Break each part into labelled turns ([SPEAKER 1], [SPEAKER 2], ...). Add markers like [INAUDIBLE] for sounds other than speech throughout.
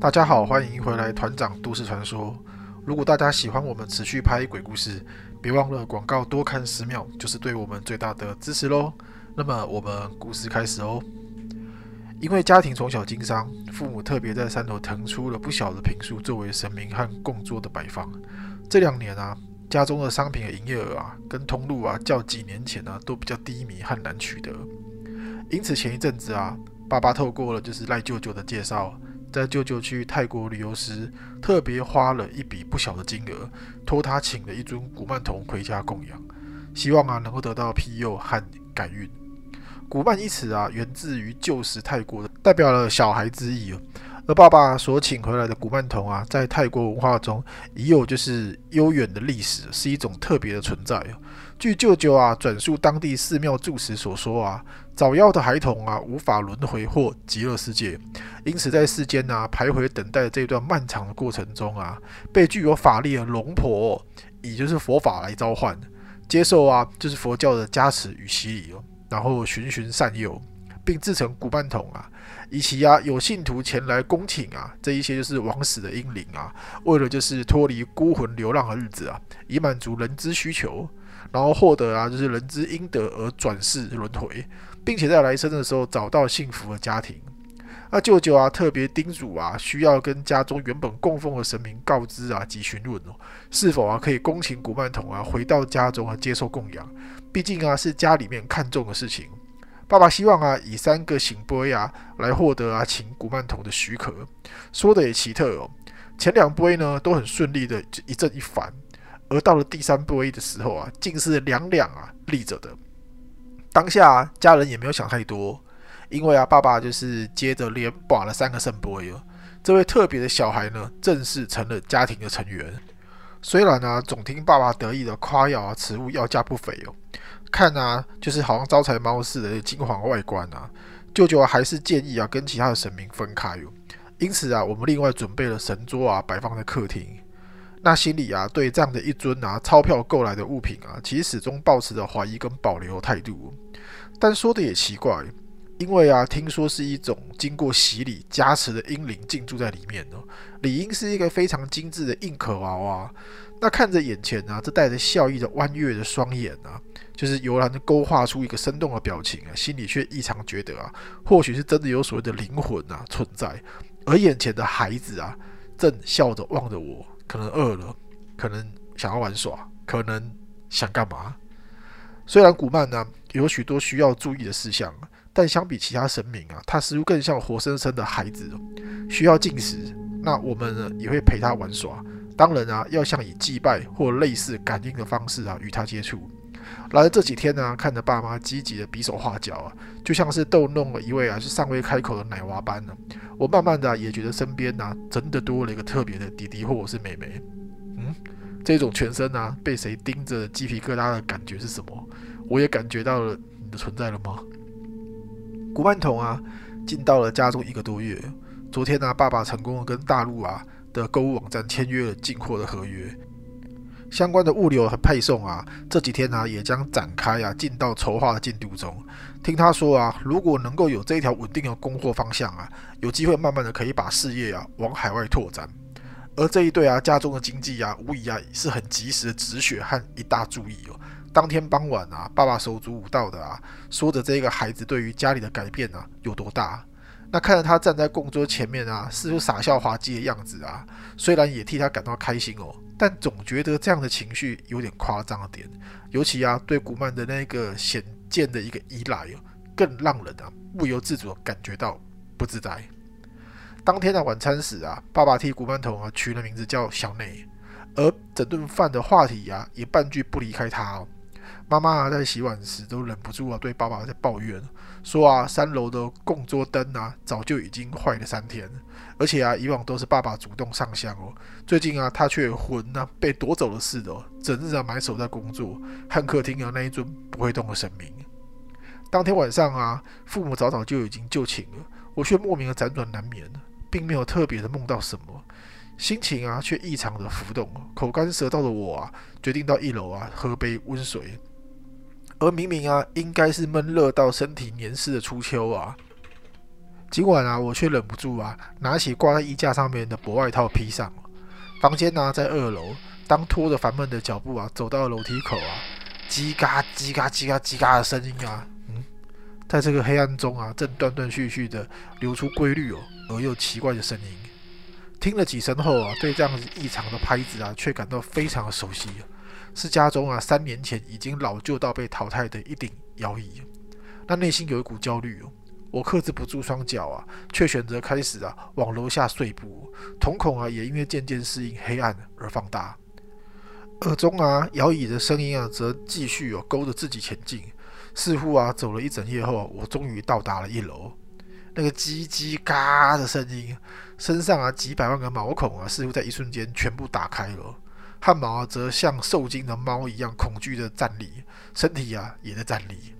[SPEAKER 1] 大家好，欢迎回来团长都市传说。如果大家喜欢我们持续拍鬼故事，别忘了广告多看十秒，就是对我们最大的支持喽。那么我们故事开始哦。因为家庭从小经商，父母特别在山头腾出了不小的品数作为神明和供桌的摆放。这两年啊，家中的商品营业额啊，跟通路啊，较几年前呢都比较低迷和难取得。因此前一阵子啊，爸爸透过了就是赖舅舅的介绍。在舅舅去泰国旅游时，特别花了一笔不小的金额，托他请了一尊古曼童回家供养，希望啊能够得到庇佑和改运。古曼一词啊，源自于旧时泰国的，代表了小孩之意而爸爸所请回来的古曼童啊，在泰国文化中已有就是悠远的历史，是一种特别的存在据舅舅啊转述当地寺庙住持所说啊，早夭的孩童啊无法轮回或极乐世界，因此在世间啊徘徊等待这段漫长的过程中啊，被具有法力的龙婆，也就是佛法来召唤，接受啊就是佛教的加持与洗礼，然后循循善诱，并制成古曼童啊。以及啊，有信徒前来恭请啊，这一些就是枉死的英灵啊，为了就是脱离孤魂流浪的日子啊，以满足人之需求，然后获得啊，就是人之应得而转世轮回，并且在来生的时候找到幸福的家庭。那舅舅啊，特别叮嘱啊，需要跟家中原本供奉的神明告知啊及询问哦，是否啊可以恭请古曼童啊回到家中啊接受供养，毕竟啊是家里面看重的事情。爸爸希望啊，以三个醒杯啊来获得啊请古曼童的许可。说的也奇特哦，前两杯呢都很顺利的一正一反，而到了第三杯的时候啊，竟是两两啊立着的。当下家人也没有想太多，因为啊爸爸就是接着连把了三个圣杯哦。这位特别的小孩呢，正式成了家庭的成员。虽然呢，总听爸爸得意的夸耀啊，此物要价不菲哦。看啊，就是好像招财猫似的金黄外观啊。舅舅啊，还是建议啊，跟其他的神明分开哦。因此啊，我们另外准备了神桌啊，摆放在客厅。那心里啊，对这样的一尊啊钞票购来的物品啊，其实始终保持着怀疑跟保留态度。但说的也奇怪，因为啊，听说是一种经过洗礼加持的阴灵进驻在里面哦，理应是一个非常精致的硬壳娃娃。那看着眼前啊，这带着笑意的弯月的双眼啊。就是油然的勾画出一个生动的表情啊，心里却异常觉得啊，或许是真的有所谓的灵魂啊存在，而眼前的孩子啊，正笑着望着我，可能饿了，可能想要玩耍，可能想干嘛？虽然古曼呢有许多需要注意的事项，但相比其他神明啊，他似乎更像活生生的孩子，需要进食，那我们呢也会陪他玩耍，当然啊，要像以祭拜或类似感应的方式啊与他接触。来了这几天呢，看着爸妈积极的比手画脚啊，就像是逗弄了一位啊是尚未开口的奶娃般呢。我慢慢的也觉得身边呢真的多了一个特别的弟弟或者是妹妹。嗯，这种全身啊被谁盯着鸡皮疙瘩的感觉是什么？我也感觉到了你的存在了吗？古曼童啊，进到了家中一个多月，昨天呢，爸爸成功跟大陆啊的购物网站签约了进货的合约。相关的物流和配送啊，这几天呢也将展开啊，进到筹划的进度中。听他说啊，如果能够有这一条稳定的供货方向啊，有机会慢慢的可以把事业啊往海外拓展。而这一对啊家中的经济啊，无疑啊是很及时的止血和一大注意哦。当天傍晚啊，爸爸手足舞道的啊，说着这个孩子对于家里的改变啊有多大。那看着他站在供桌前面啊，似乎傻笑滑稽的样子啊，虽然也替他感到开心哦。但总觉得这样的情绪有点夸张了点，尤其啊，对古曼的那个显见的一个依赖哦，更让人啊不由自主感觉到不自在。当天的晚餐时啊，爸爸替古曼童啊取了名字叫小内，而整顿饭的话题啊也半句不离开他哦。妈妈在洗碗时都忍不住啊对爸爸在抱怨，说啊三楼的供桌灯啊早就已经坏了三天。而且啊，以往都是爸爸主动上香哦，最近啊，他却魂呢被夺走了似的，整日啊埋首在工作，和客厅啊那一尊不会动的神明。当天晚上啊，父母早早就已经就寝了，我却莫名的辗转难眠，并没有特别的梦到什么，心情啊却异常的浮动，口干舌燥的我啊，决定到一楼啊喝杯温水，而明明啊应该是闷热到身体黏湿的初秋啊。今晚啊，我却忍不住啊，拿起挂在衣架上面的薄外套披上。房间呢，在二楼。当拖着烦闷的脚步啊，走到楼梯口啊，叽嘎叽嘎叽嘎叽嘎的声音啊，嗯，在这个黑暗中啊，正断断续续的流出规律哦而又奇怪的声音。听了几声后啊，对这样子异常的拍子啊，却感到非常的熟悉，是家中啊三年前已经老旧到被淘汰的一顶摇椅。那内心有一股焦虑。我克制不住双脚啊，却选择开始啊往楼下碎步，瞳孔啊也因为渐渐适应黑暗而放大。耳中啊摇椅的声音啊，则继续哦勾着自己前进。似乎啊走了一整夜后，我终于到达了一楼。那个叽叽嘎的声音，身上啊几百万个毛孔啊，似乎在一瞬间全部打开了。汗毛啊则像受惊的猫一样恐惧的站立，身体啊也在站立。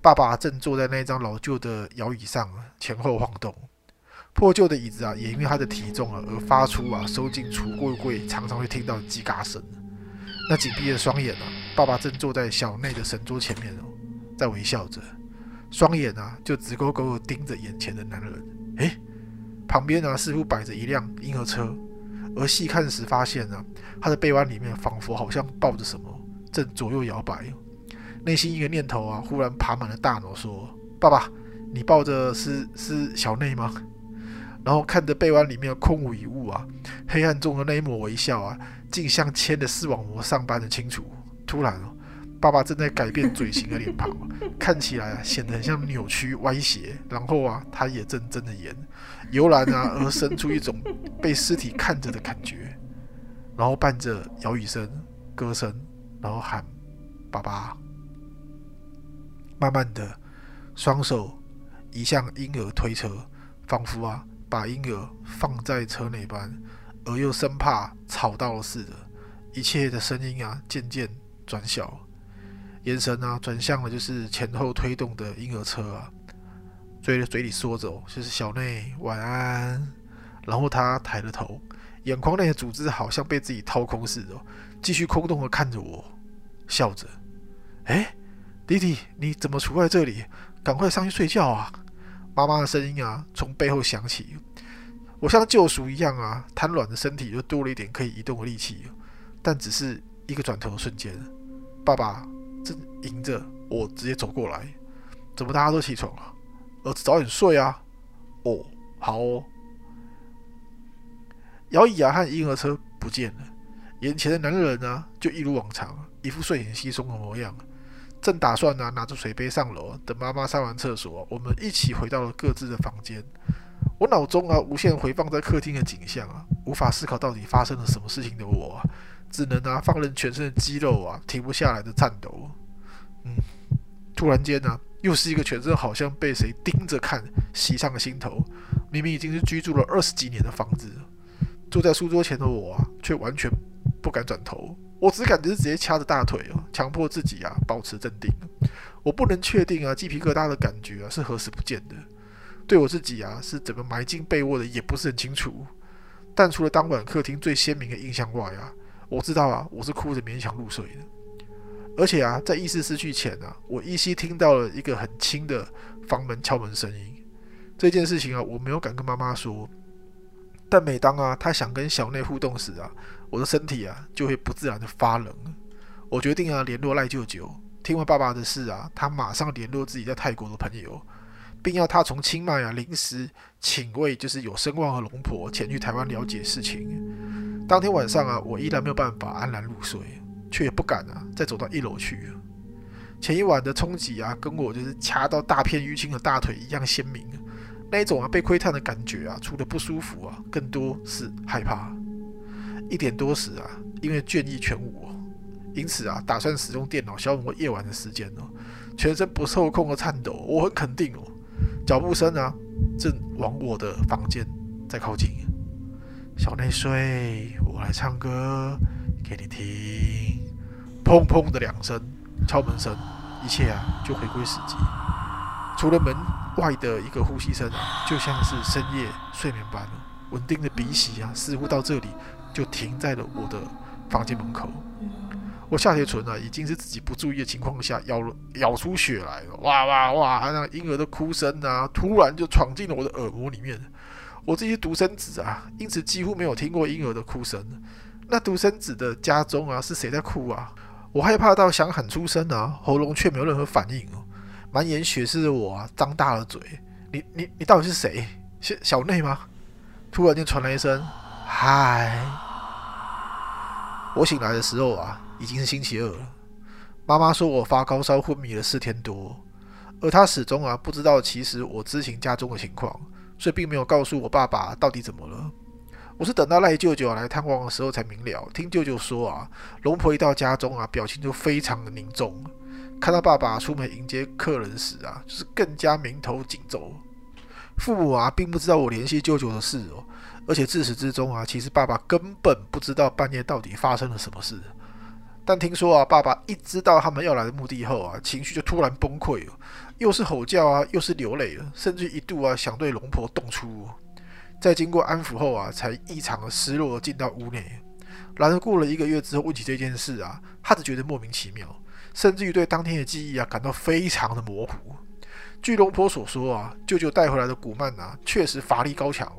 [SPEAKER 1] 爸爸正坐在那张老旧的摇椅上，前后晃动。破旧的椅子啊，也因为它的体重啊，而发出啊收进橱柜柜常常会听到的叽嘎声。那紧闭的双眼啊，爸爸正坐在小内的神桌前面哦，在微笑着，双眼啊就直勾勾的盯着眼前的男人。诶，旁边啊似乎摆着一辆婴儿车，而细看时发现啊，他的背弯里面仿佛好像抱着什么，正左右摇摆。内心一个念头啊，忽然爬满了大脑，说：“爸爸，你抱着是是小内吗？”然后看着背弯里面空无一物啊，黑暗中的那一抹微笑啊，竟像牵的视网膜上般的清楚。突然哦，爸爸正在改变嘴型的脸庞，[LAUGHS] 看起来啊显得很像扭曲歪斜。然后啊，他也正睁着眼，由然啊 [LAUGHS] 而生出一种被尸体看着的感觉。然后伴着摇椅声、歌声，然后喊：“爸爸。”慢慢的，双手移向婴儿推车，仿佛啊把婴儿放在车内般，而又生怕吵到了似的。一切的声音啊渐渐转小，眼神啊转向了就是前后推动的婴儿车啊，嘴嘴里说着就是小内晚安。然后他抬了头，眼眶内的组织好像被自己掏空似的，继续空洞的看着我，笑着，哎。弟弟，你怎么处在这里？赶快上去睡觉啊！妈妈的声音啊，从背后响起。我像救赎一样啊，瘫软的身体又多了一点可以移动的力气。但只是一个转头的瞬间，爸爸正迎着我直接走过来。怎么大家都起床了？儿子早点睡啊！哦，好哦。摇椅啊和婴儿车不见了，眼前的男人呢，就一如往常，一副睡眼惺忪的模样。正打算呢拿着水杯上楼，等妈妈上完厕所，我们一起回到了各自的房间。我脑中啊无限回放在客厅的景象啊，无法思考到底发生了什么事情的我，只能啊放任全身的肌肉啊停不下来的颤抖。嗯，突然间呢，又是一个全身好像被谁盯着看袭上了心头。明明已经是居住了二十几年的房子，坐在书桌前的我啊，却完全不敢转头。我只感觉是直接掐着大腿哦，强迫自己啊保持镇定。我不能确定啊，鸡皮疙瘩的感觉啊是何时不见的。对我自己啊是怎么埋进被窝的也不是很清楚。但除了当晚客厅最鲜明的印象外啊，我知道啊我是哭着勉强入睡的。而且啊在意识失去前啊，我依稀听到了一个很轻的房门敲门声音。这件事情啊我没有敢跟妈妈说。但每当啊他想跟小内互动时啊。我的身体啊，就会不自然的发冷。我决定啊，联络赖舅舅。听完爸爸的事啊，他马上联络自己在泰国的朋友，并要他从清迈啊临时请位，就是有声望的龙婆前去台湾了解事情。当天晚上啊，我依然没有办法安然入睡，却也不敢啊再走到一楼去。前一晚的冲击啊，跟我就是掐到大片淤青的大腿一样鲜明。那一种啊被窥探的感觉啊，除了不舒服啊，更多是害怕。一点多时啊，因为倦意全无，因此啊，打算使用电脑消磨夜晚的时间哦。全身不受控的颤抖，我很肯定哦，脚步声啊，正往我的房间在靠近。小内睡，我来唱歌给你听。砰砰的两声敲门声，一切啊就回归实际。除了门外的一个呼吸声啊，就像是深夜睡眠般稳定的鼻息啊，似乎到这里。就停在了我的房间门口。我下铁唇啊，已经是自己不注意的情况下咬了咬出血来了，哇哇哇！那婴儿的哭声啊，突然就闯进了我的耳膜里面。我这些独生子啊，因此几乎没有听过婴儿的哭声。那独生子的家中啊，是谁在哭啊？我害怕到想喊出声啊，喉咙却没有任何反应哦。满眼血丝的我啊，张大了嘴。你你你到底是谁？是小内吗？突然间传来一声“嗨”。我醒来的时候啊。已经是星期二了。妈妈说我发高烧昏迷了四天多，而她始终啊不知道其实我知情家中的情况，所以并没有告诉我爸爸到底怎么了。我是等到赖舅舅来探望的时候才明了。听舅舅说啊，龙婆一到家中啊，表情就非常的凝重。看到爸爸出门迎接客人时啊，就是更加眉头紧皱。父母啊并不知道我联系舅舅的事哦，而且自始至终啊，其实爸爸根本不知道半夜到底发生了什么事。但听说啊，爸爸一知道他们要来的目的后啊，情绪就突然崩溃了，又是吼叫啊，又是流泪了，甚至一度啊想对龙婆动粗。在经过安抚后啊，才异常的失落进到屋内。然而过了一个月之后，问起这件事啊，他只觉得莫名其妙，甚至于对当天的记忆啊感到非常的模糊。据龙婆所说啊，舅舅带回来的古曼啊，确实法力高强，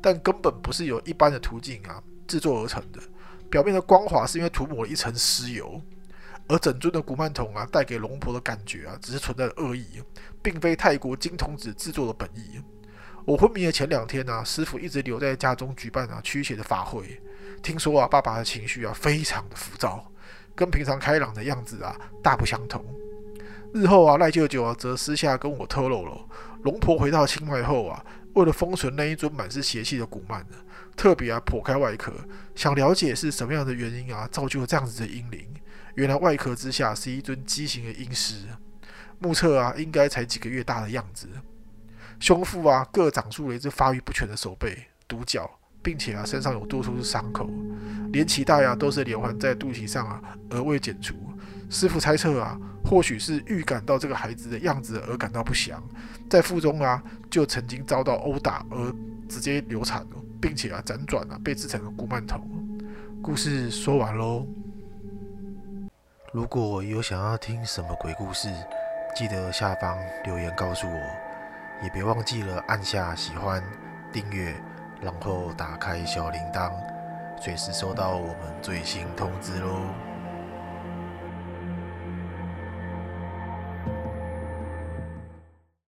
[SPEAKER 1] 但根本不是由一般的途径啊制作而成的。表面的光滑是因为涂抹了一层尸油，而整尊的古曼童啊，带给龙婆的感觉啊，只是存在的恶意，并非泰国金童子制作的本意。我昏迷的前两天呢，师傅一直留在家中举办啊驱邪的法会。听说啊，爸爸的情绪啊非常的浮躁，跟平常开朗的样子啊大不相同。日后啊，赖舅舅啊则私下跟我透露了，龙婆回到清迈后啊，为了封存那一尊满是邪气的古曼。特别啊，剖开外壳，想了解是什么样的原因啊，造就了这样子的婴灵。原来外壳之下是一尊畸形的婴尸，目测啊，应该才几个月大的样子。胸腹啊，各长出了一只发育不全的手背、独角，并且啊，身上有多处是伤口，连脐带啊都是连环在肚脐上啊，而未剪除。师傅猜测啊，或许是预感到这个孩子的样子而感到不祥，在腹中啊，就曾经遭到殴打而直接流产了。并且啊，辗转啊，被制成了古曼童。故事说完喽。如果有想要听什么鬼故事，记得下方留言告诉我，也别忘记了按下喜欢、订阅，然后打开小铃铛，随时收到我们最新通知喽。